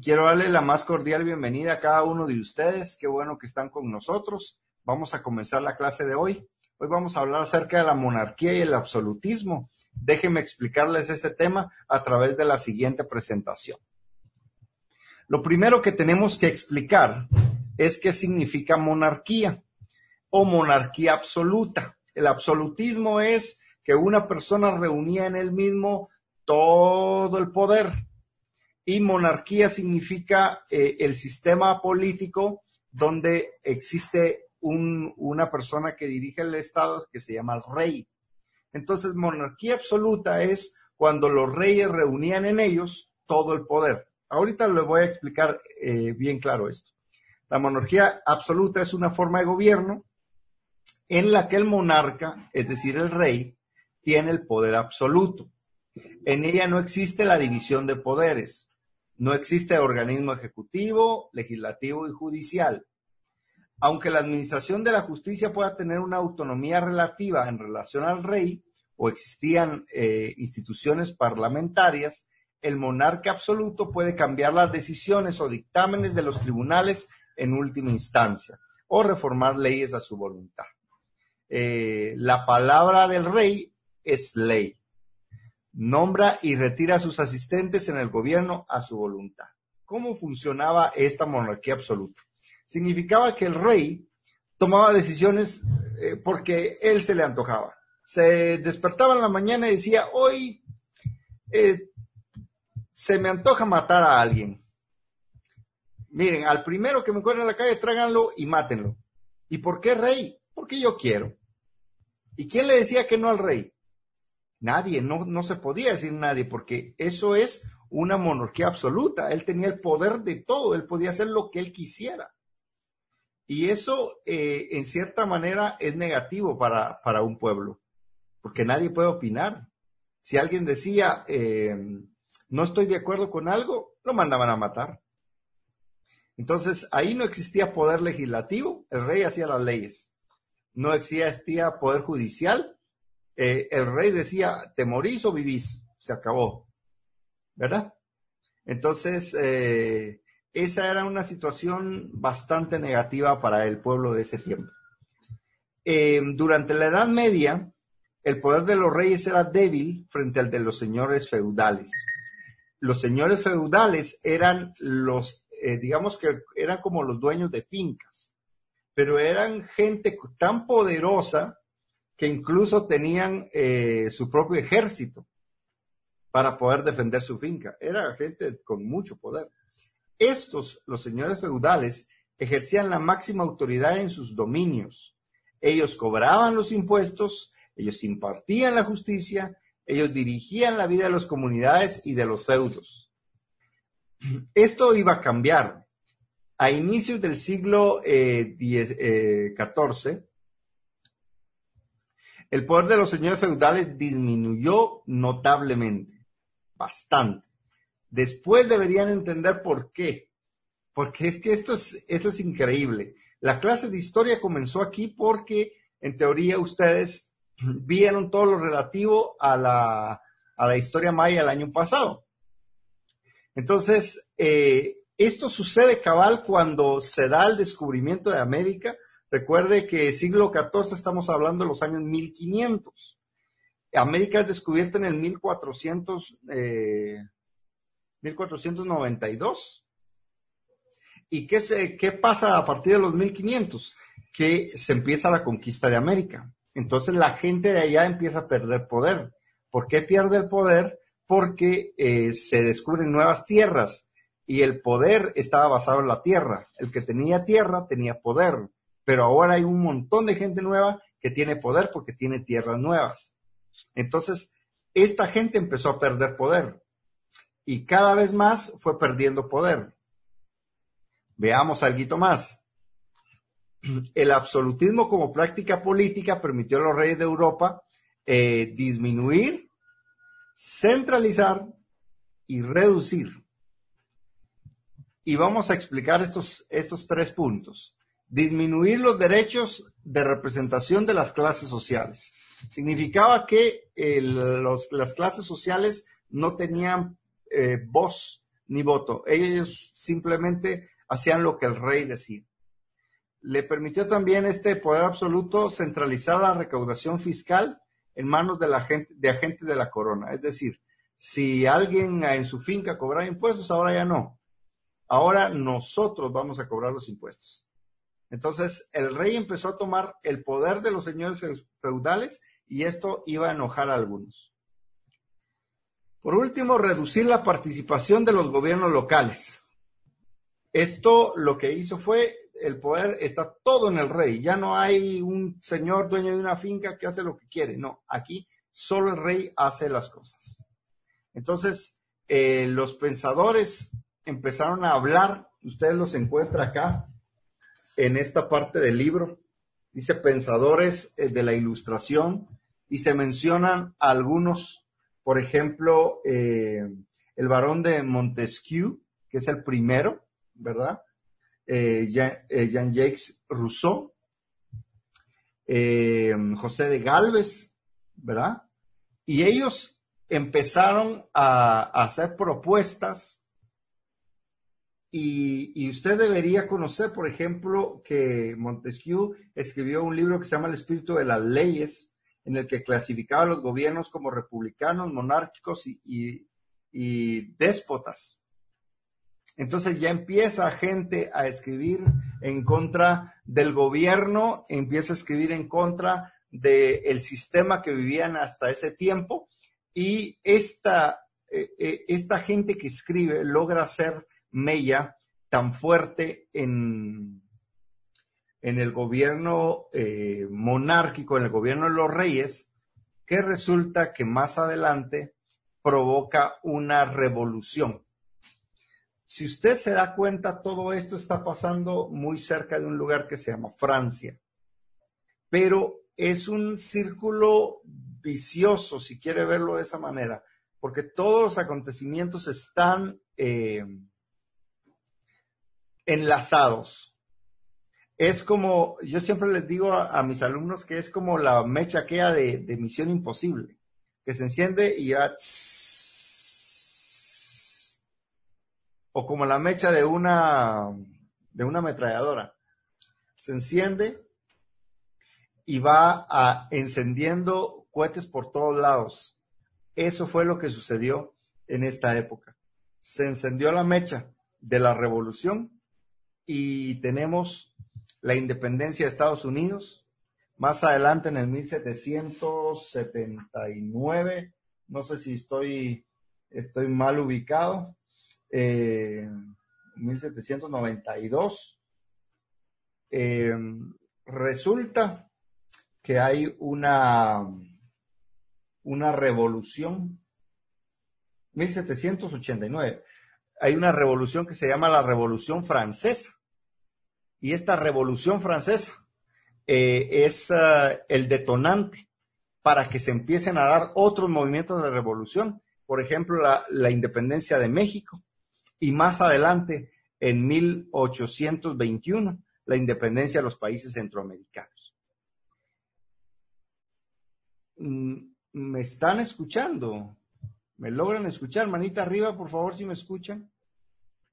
quiero darle la más cordial bienvenida a cada uno de ustedes. Qué bueno que están con nosotros. Vamos a comenzar la clase de hoy. Hoy vamos a hablar acerca de la monarquía y el absolutismo. Déjenme explicarles este tema a través de la siguiente presentación. Lo primero que tenemos que explicar es qué significa monarquía o monarquía absoluta. El absolutismo es que una persona reunía en él mismo todo el poder. Y monarquía significa eh, el sistema político donde existe una persona que dirige el Estado que se llama el rey. Entonces, monarquía absoluta es cuando los reyes reunían en ellos todo el poder. Ahorita les voy a explicar eh, bien claro esto. La monarquía absoluta es una forma de gobierno en la que el monarca, es decir, el rey, tiene el poder absoluto. En ella no existe la división de poderes. No existe organismo ejecutivo, legislativo y judicial. Aunque la administración de la justicia pueda tener una autonomía relativa en relación al rey, o existían eh, instituciones parlamentarias, el monarca absoluto puede cambiar las decisiones o dictámenes de los tribunales en última instancia o reformar leyes a su voluntad. Eh, la palabra del rey es ley. Nombra y retira a sus asistentes en el gobierno a su voluntad. ¿Cómo funcionaba esta monarquía absoluta? Significaba que el rey tomaba decisiones eh, porque él se le antojaba. Se despertaba en la mañana y decía, hoy eh, se me antoja matar a alguien. Miren, al primero que me encuentre en la calle, tráiganlo y mátenlo. ¿Y por qué rey? Porque yo quiero. ¿Y quién le decía que no al rey? Nadie, no, no se podía decir nadie, porque eso es una monarquía absoluta. Él tenía el poder de todo, él podía hacer lo que él quisiera. Y eso, eh, en cierta manera, es negativo para, para, un pueblo, porque nadie puede opinar. Si alguien decía, eh, no estoy de acuerdo con algo, lo mandaban a matar. Entonces, ahí no existía poder legislativo, el rey hacía las leyes no existía poder judicial. Eh, el rey decía, te morís o vivís, se acabó, ¿verdad? Entonces, eh, esa era una situación bastante negativa para el pueblo de ese tiempo. Eh, durante la Edad Media, el poder de los reyes era débil frente al de los señores feudales. Los señores feudales eran los, digamos que eran como los dueños de fincas pero eran gente tan poderosa que incluso tenían eh, su propio ejército para poder defender su finca. Era gente con mucho poder. Estos, los señores feudales, ejercían la máxima autoridad en sus dominios. Ellos cobraban los impuestos, ellos impartían la justicia, ellos dirigían la vida de las comunidades y de los feudos. Esto iba a cambiar a inicios del siglo XIV, eh, el poder de los señores feudales disminuyó notablemente, bastante. Después deberían entender por qué. Porque es que esto es, esto es increíble. La clase de historia comenzó aquí porque, en teoría, ustedes vieron todo lo relativo a la, a la historia maya el año pasado. Entonces, eh, esto sucede cabal cuando se da el descubrimiento de América. Recuerde que siglo XIV estamos hablando de los años 1500. América es descubierta en el 1400, 1492. Eh, ¿Y qué, qué pasa a partir de los 1500? Que se empieza la conquista de América. Entonces la gente de allá empieza a perder poder. ¿Por qué pierde el poder? Porque eh, se descubren nuevas tierras y el poder estaba basado en la tierra. El que tenía tierra tenía poder, pero ahora hay un montón de gente nueva que tiene poder porque tiene tierras nuevas. Entonces, esta gente empezó a perder poder y cada vez más fue perdiendo poder. Veamos algo más. El absolutismo como práctica política permitió a los reyes de Europa eh, disminuir, centralizar y reducir y vamos a explicar estos, estos tres puntos. Disminuir los derechos de representación de las clases sociales. Significaba que las clases sociales no tenían eh, voz, ni voto. Ellos simplemente hacían lo que el rey decía. Le permitió también este poder absoluto centralizar la recaudación fiscal en manos de, la gente, de agentes de la corona. Es decir, si alguien en su finca cobraba impuestos, ahora ya no. Ahora nosotros vamos a cobrar los impuestos. Entonces, el rey empezó a tomar el poder de los señores feudales y esto iba a enojar a algunos. Por último, reducir la participación de los gobiernos locales. Esto lo que hizo fue, el poder está todo en el rey. Ya no hay un señor dueño de una finca que hace lo que quiere. No, aquí solo el rey hace las cosas. Entonces, eh, los pensadores empezaron a hablar, ustedes los encuentran acá en esta parte del libro, dice pensadores eh, de la ilustración y se mencionan algunos, por ejemplo, eh, el varón de Montesquieu, que es el primero, ¿verdad? Eh, Jean-Jacques Rousseau, José de Galvez, ¿verdad? Y ellos empezaron a hacer propuestas y, usted debería conocer, por ejemplo, que Montesquieu escribió un libro que se llama El espíritu de las leyes, en el que clasificaba a los gobiernos como republicanos, monárquicos y, déspotas. Entonces ya empieza gente a escribir en contra del gobierno, empieza a escribir en contra del sistema que vivían hasta ese tiempo y esta, eh, eh, esta gente que escribe logra ser mella tan fuerte en, en el gobierno eh, monárquico, en el gobierno de los reyes, que resulta que más adelante provoca una revolución. Si usted se da cuenta, todo esto está pasando muy cerca de un lugar que se llama Francia, pero es un círculo vicioso, si quiere verlo de esa manera, porque todos los acontecimientos están eh, enlazados. Es como, yo siempre les digo a, mis alumnos que es como la mecha quea de, de Misión Imposible, que se enciende y ya... o como la mecha de una, de una ametralladora. Se enciende y va a, encendiendo cohetes por todos lados. Eso fue lo que sucedió en esta época. Se encendió la mecha de la revolución y tenemos la independencia de Estados Unidos. Más adelante, en el 1779, no sé si estoy, estoy mal ubicado, 1792, eh, eh, resulta que hay una, una revolución, 1789, hay una revolución que se llama la Revolución Francesa y esta revolución francesa eh, es eh, el detonante para que se empiecen a dar otros movimientos de revolución, por ejemplo, la, independencia de México y más adelante, en 1821, la independencia de los países centroamericanos. Mm, ¿Me están escuchando? ¿Me logran escuchar? Manita arriba, por favor, si me escuchan.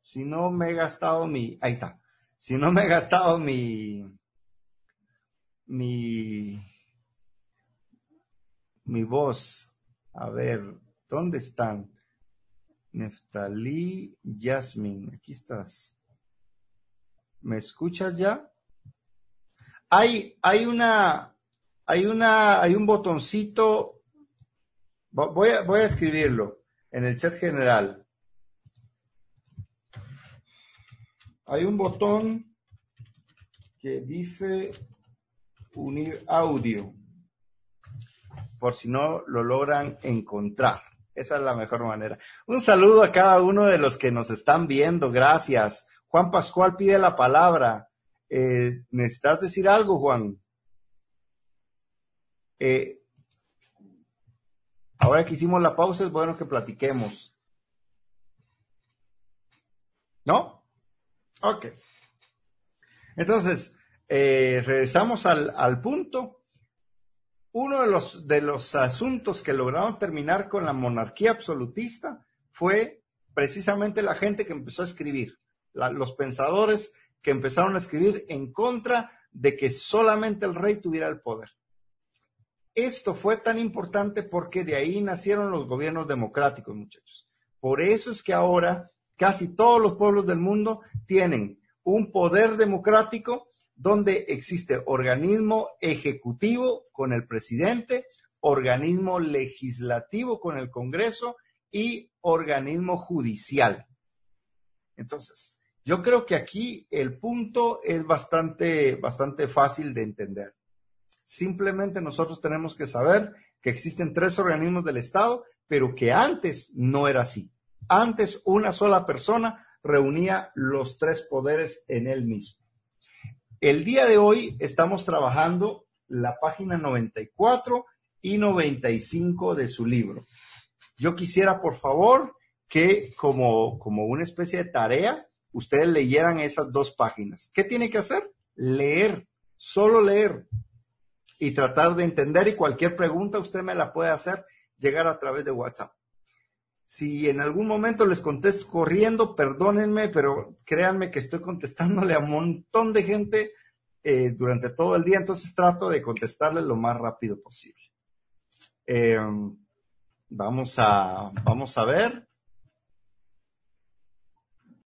Si no, me he gastado mi... Ahí está si no me he gastado mi, mi, mi voz, a ver, ¿dónde están? Neftalí Yasmin, aquí estás. ¿Me escuchas ya? Hay, hay una, hay una, hay un botoncito. Voy a, voy a escribirlo en el chat general. hay un botón que dice unir audio, por si no lo logran encontrar. Esa es la mejor manera. Un saludo a cada uno de los que nos están viendo. Gracias. Juan Pascual pide la palabra. Eh, ¿Necesitas decir algo, Juan? Eh, ahora que hicimos la pausa, es bueno que platiquemos. ¿No? Ok. Entonces, eh, regresamos al, punto. Uno de los, de los asuntos que lograron terminar con la monarquía absolutista fue precisamente la gente que empezó a escribir, los pensadores que empezaron a escribir en contra de que solamente el rey tuviera el poder. Esto fue tan importante porque de ahí nacieron los gobiernos democráticos, muchachos. Por eso es que ahora casi todos los pueblos del mundo tienen un poder democrático donde existe organismo ejecutivo con el presidente, organismo legislativo con el Congreso y organismo judicial. Entonces, yo creo que aquí el punto es bastante, bastante fácil de entender. Simplemente nosotros tenemos que saber que existen tres organismos del Estado, pero que antes no era así. Antes una sola persona reunía los tres poderes en él mismo. El día de hoy estamos trabajando la página 94 y 95 de su libro. Yo quisiera, por favor, que como, como una especie de tarea, ustedes leyeran esas dos páginas. ¿Qué tiene que hacer? Leer, solo leer y tratar de entender y cualquier pregunta usted me la puede hacer llegar a través de WhatsApp. Si en algún momento les contesto corriendo, perdónenme, pero créanme que estoy contestándole a un montón de gente eh, durante todo el día, entonces trato de contestarle lo más rápido posible. Eh, vamos, a, vamos a ver.